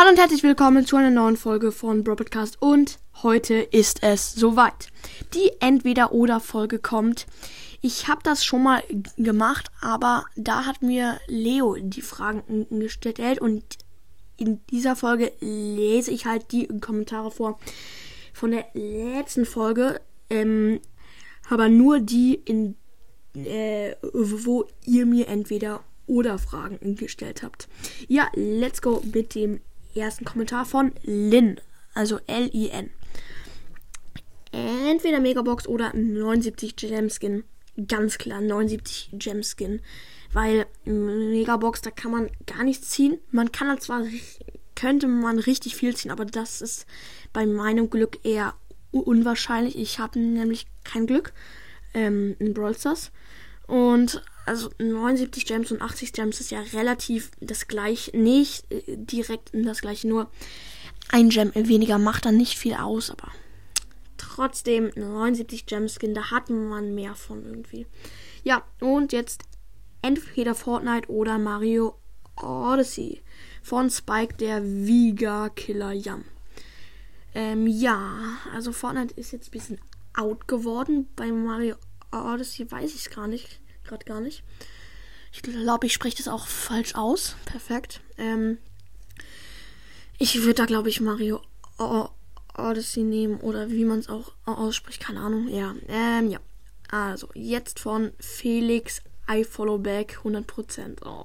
Hallo und herzlich willkommen zu einer neuen Folge von Broadcast und heute ist es soweit. Die Entweder-Oder-Folge kommt. Ich habe das schon mal gemacht, aber da hat mir Leo die Fragen gestellt und in dieser Folge lese ich halt die Kommentare vor von der letzten Folge, ähm, aber nur die, in, äh, wo ihr mir entweder oder Fragen gestellt habt. Ja, let's go mit dem ersten Kommentar von Lin, also L-I-N. Entweder Megabox oder 79 Gemskin. Ganz klar, 79 Gemskin. Weil Megabox, da kann man gar nichts ziehen. Man kann halt zwar, könnte man richtig viel ziehen, aber das ist bei meinem Glück eher unwahrscheinlich. Ich habe nämlich kein Glück ähm, in Brawl Stars. Und also 79 Gems und 80 Gems ist ja relativ das gleiche. Nicht äh, direkt das gleiche, nur ein Gem weniger macht dann nicht viel aus, aber trotzdem 79 Gems Skin, da hat man mehr von irgendwie. Ja, und jetzt entweder Fortnite oder Mario Odyssey von Spike der Viga Killer Yam. Ähm, ja, also Fortnite ist jetzt ein bisschen out geworden. Bei Mario Odyssey weiß ich es gar nicht gerade gar nicht. Ich glaube, ich spreche das auch falsch aus. Perfekt. Ähm, ich würde da, glaube ich, Mario Odyssey nehmen oder wie man es auch ausspricht. Keine Ahnung. Ja. Ähm, ja. Also, jetzt von Felix I Follow Back 100%. Oh.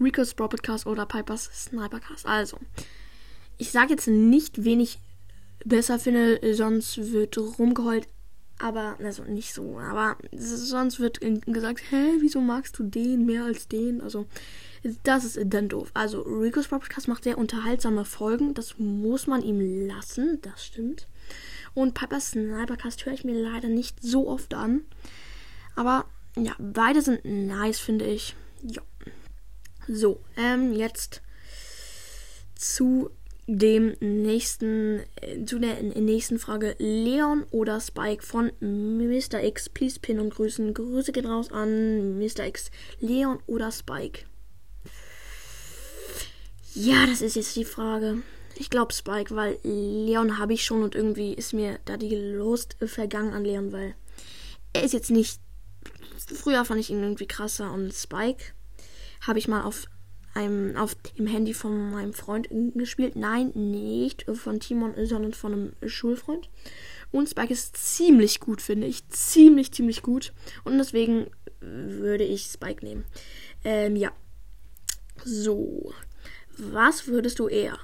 Rico's Podcast oder Pipers Snipercast. Also, ich sage jetzt nicht, wen ich besser finde, sonst wird rumgeheult aber, also nicht so, aber sonst wird gesagt, hä, wieso magst du den mehr als den? Also, das ist dann doof. Also, Rico's Podcast macht sehr unterhaltsame Folgen. Das muss man ihm lassen, das stimmt. Und Piper's Snipercast höre ich mir leider nicht so oft an. Aber, ja, beide sind nice, finde ich. Ja. So, ähm, jetzt zu dem nächsten, äh, zu der nächsten Frage. Leon oder Spike von Mr. X. Please pin und grüßen. Grüße gehen raus an Mr. X. Leon oder Spike? Ja, das ist jetzt die Frage. Ich glaube Spike, weil Leon habe ich schon und irgendwie ist mir da die Lust vergangen an Leon, weil er ist jetzt nicht. Früher fand ich ihn irgendwie krasser und Spike habe ich mal auf einem, auf dem Handy von meinem Freund gespielt. Nein, nicht von Timon, sondern von einem Schulfreund. Und Spike ist ziemlich gut, finde ich. Ziemlich, ziemlich gut. Und deswegen würde ich Spike nehmen. Ähm, ja. So. Was würdest du eher?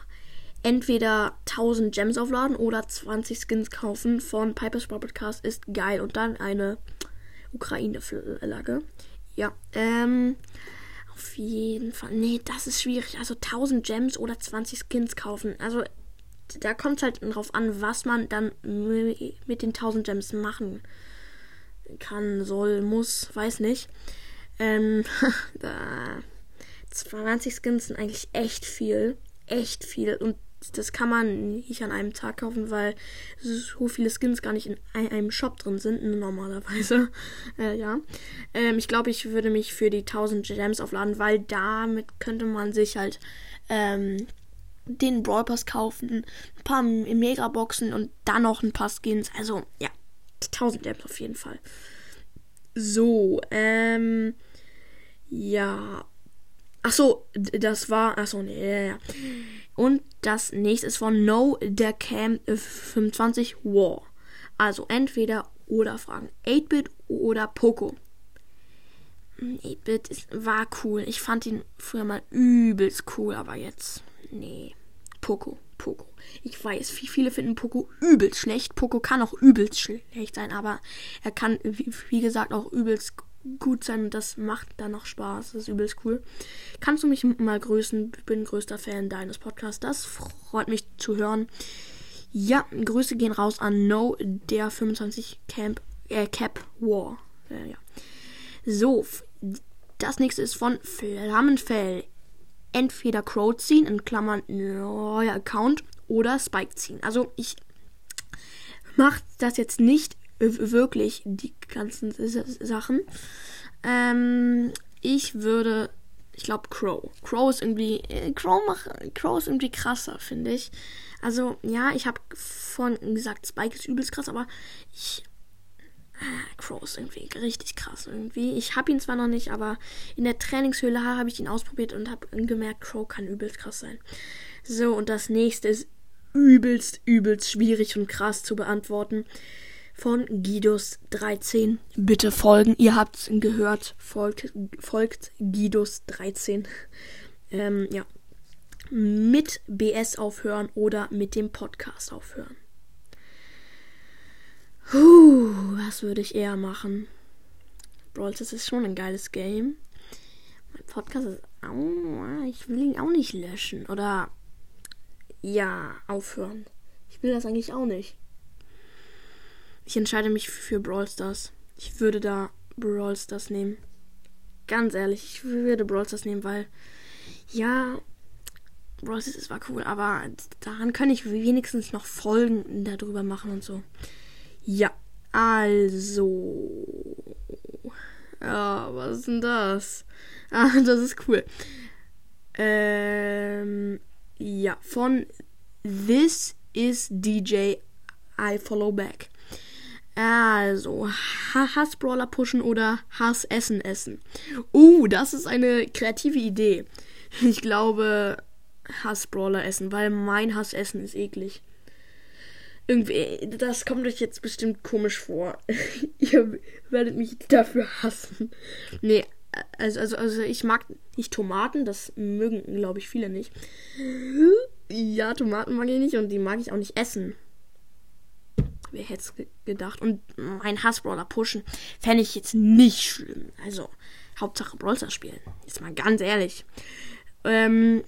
Entweder 1000 Gems aufladen oder 20 Skins kaufen von Piper's Podcast ist geil. Und dann eine Ukraine-Flagge. Ja. Ähm. Auf jeden Fall. Nee, das ist schwierig. Also 1000 Gems oder 20 Skins kaufen. Also da kommt es halt drauf an, was man dann mit den 1000 Gems machen kann, soll, muss, weiß nicht. Ähm, da 20 Skins sind eigentlich echt viel. Echt viel. Und das kann man nicht an einem Tag kaufen, weil so viele Skins gar nicht in einem Shop drin sind, normalerweise. Äh, ja. Ähm, ich glaube, ich würde mich für die 1000 Gems aufladen, weil damit könnte man sich halt ähm, den Brawl Pass kaufen, ein paar Megaboxen und dann noch ein paar Skins. Also, ja, 1000 Gems auf jeden Fall. So, ähm, ja. Ach so, das war, ach so, nee, ja, ja. Und das nächste ist von No der Cam 25 War. Also entweder oder Fragen. 8-Bit oder Poco. 8-Bit war cool. Ich fand ihn früher mal übelst cool, aber jetzt. Nee. Poco. Poco. Ich weiß, wie viele finden Poco übelst schlecht. Poco kann auch übelst schlecht sein, aber er kann, wie gesagt, auch übelst gut sein und das macht dann noch Spaß. Das ist übelst cool. Kannst du mich mal grüßen? Ich bin größter Fan deines Podcasts. Das freut mich zu hören. Ja, Grüße gehen raus an No, der 25 Camp, äh, Cap War. Äh, ja. So, das nächste ist von Flammenfell. Entweder Crow ziehen, in Klammern neuer Account, oder Spike ziehen. Also ich mache das jetzt nicht wirklich die ganzen Sachen. Ähm, ich würde Ich glaube Crow. Crow ist irgendwie. Äh, Crow, mach, Crow ist irgendwie krasser, finde ich. Also, ja, ich habe von gesagt, Spike ist übelst krass, aber ich. Ah, Crow ist irgendwie richtig krass irgendwie. Ich habe ihn zwar noch nicht, aber in der Trainingshöhle habe ich ihn ausprobiert und habe gemerkt, Crow kann übelst krass sein. So, und das nächste ist übelst, übelst schwierig und krass zu beantworten. Von Guidos 13. Bitte folgen. Ihr habt's gehört. Folgt, folgt Guidos 13. Ähm, ja. Mit BS aufhören oder mit dem Podcast aufhören. Puh, was würde ich eher machen? Brawl ist schon ein geiles Game. Mein Podcast ist. Oh, ich will ihn auch nicht löschen. Oder ja, aufhören. Ich will das eigentlich auch nicht. Ich entscheide mich für Brawl Stars. Ich würde da Brawl Stars nehmen. Ganz ehrlich, ich würde Brawl Stars nehmen, weil ja, Brawl Stars war cool, aber daran kann ich wenigstens noch Folgen darüber machen und so. Ja, also. Ja, was ist denn das? Ah, das ist cool. Ähm, ja, von This is DJ I Follow Back. Also, Hassbrawler pushen oder Hassessen essen. Uh, das ist eine kreative Idee. Ich glaube, Hassbrawler essen, weil mein Hassessen ist eklig. Irgendwie, das kommt euch jetzt bestimmt komisch vor. Ihr werdet mich dafür hassen. Nee, also, also, also ich mag nicht Tomaten, das mögen, glaube ich, viele nicht. Ja, Tomaten mag ich nicht und die mag ich auch nicht essen. Wer hätte es gedacht? Und mein Hassbrawler pushen fände ich jetzt nicht schlimm. Also, Hauptsache Brawler spielen. Jetzt mal ganz ehrlich. Ähm,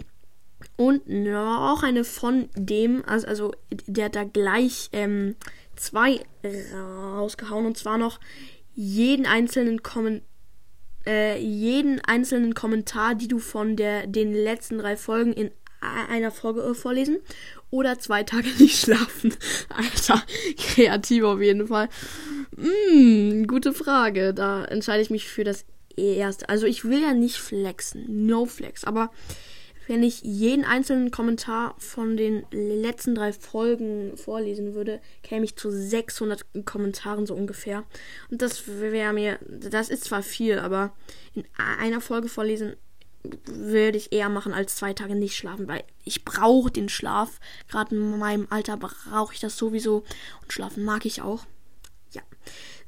und noch eine von dem, also, also der hat da gleich ähm, zwei rausgehauen. Und zwar noch jeden einzelnen Kommentar äh, jeden einzelnen Kommentar, die du von der, den letzten drei Folgen in einer Folge äh, vorlesen oder zwei Tage nicht schlafen. Alter, kreativ auf jeden Fall. Mm, gute Frage. Da entscheide ich mich für das erste. Also ich will ja nicht flexen, no flex, aber wenn ich jeden einzelnen Kommentar von den letzten drei Folgen vorlesen würde, käme ich zu 600 Kommentaren so ungefähr. Und das wäre mir, das ist zwar viel, aber in einer Folge vorlesen würde ich eher machen als zwei Tage nicht schlafen, weil ich brauche den Schlaf. Gerade in meinem Alter brauche ich das sowieso und schlafen mag ich auch. Ja.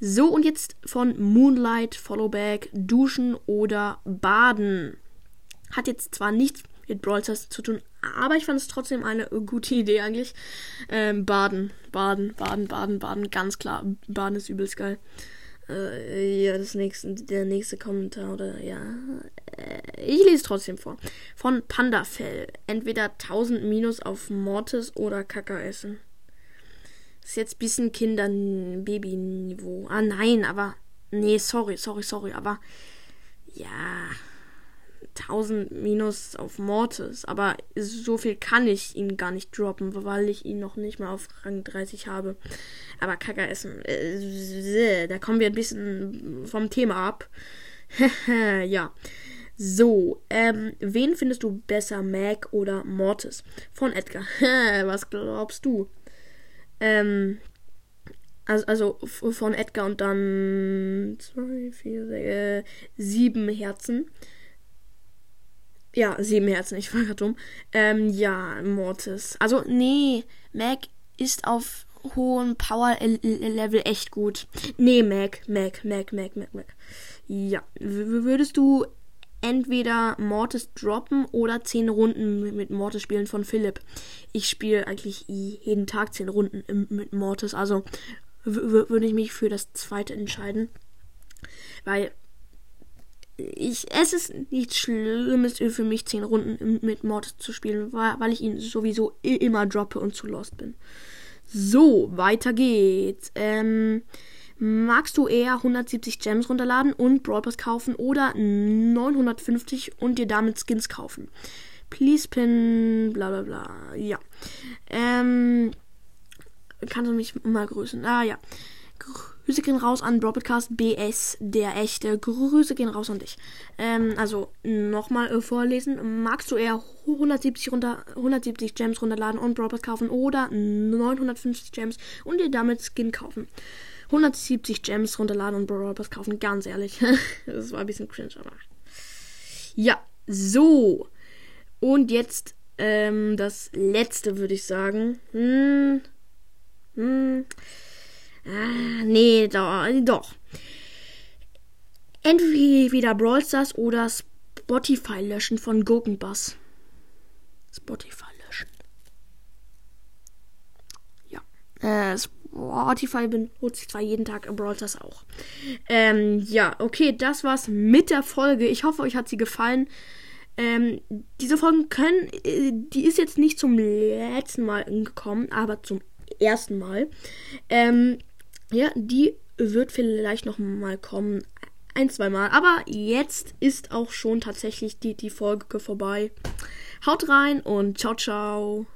So, und jetzt von Moonlight, Followback, Duschen oder Baden. Hat jetzt zwar nichts mit Brawl Stars zu tun. Aber ich fand es trotzdem eine gute Idee eigentlich. Ähm, baden, baden, baden, baden, baden, ganz klar. Baden ist übelst geil. Äh, ja, das nächste, der nächste Kommentar oder ja. Äh, ich lese trotzdem vor. Von Pandafell. Entweder 1000 Minus auf Mortis oder Kaka essen. Ist jetzt ein bisschen Kinder-Baby-Niveau. Ah, nein, aber. Nee, sorry, sorry, sorry, aber. Ja. 1000 Minus auf Mortis, aber so viel kann ich ihn gar nicht droppen, weil ich ihn noch nicht mal auf Rang 30 habe. Aber Kaka essen, äh, da kommen wir ein bisschen vom Thema ab. ja. So, ähm, wen findest du besser, Mac oder Mortis? Von Edgar. Was glaubst du? Ähm, also, also von Edgar und dann zwei, vier, sechs, äh, sieben Herzen. Ja, sieben Herzen, ich war gerade dumm. Ähm, ja, Mortis. Also, nee, Mac ist auf hohem Power-Level echt gut. Nee, Mac, Mac, Mac, Mac, Mac, Mac. Ja, w würdest du entweder Mortis droppen oder 10 Runden mit Mortis spielen von Philipp. Ich spiele eigentlich jeden Tag 10 Runden mit Mortis, also würde ich mich für das zweite entscheiden. Weil ich, es ist nichts Schlimmes für mich, zehn Runden mit Mortis zu spielen, weil ich ihn sowieso immer droppe und zu lost bin. So, weiter geht's. Ähm, magst du eher 170 Gems runterladen und Brawl Pass kaufen oder 950 und dir damit Skins kaufen? Please pin, bla bla bla. Ja. Ähm, kannst du mich mal grüßen? Ah ja. Grüße gehen raus an Broadcast BS, der echte. Grüße gehen raus an dich. Ähm, also nochmal äh, vorlesen. Magst du eher 170, runter, 170 Gems runterladen und Broadcast kaufen oder 950 Gems und dir damit Skin kaufen? 170 Gems runterladen und Broadcast kaufen, ganz ehrlich. das war ein bisschen cringe, aber. Ja, so. Und jetzt ähm, das letzte, würde ich sagen. Hm. Hm. Ah, nee, doch. doch. Entweder Brawl Stars oder Spotify löschen von Gurkenbass. Spotify löschen. Ja. Äh, Spotify benutze ich zwar jeden Tag, Brawl Stars auch. Ähm, ja, okay, das war's mit der Folge. Ich hoffe, euch hat sie gefallen. Ähm, diese Folgen können, äh, die ist jetzt nicht zum letzten Mal gekommen, aber zum ersten Mal. Ähm, ja, die wird vielleicht noch mal kommen. Ein, zwei Mal. Aber jetzt ist auch schon tatsächlich die, die Folge vorbei. Haut rein und ciao, ciao.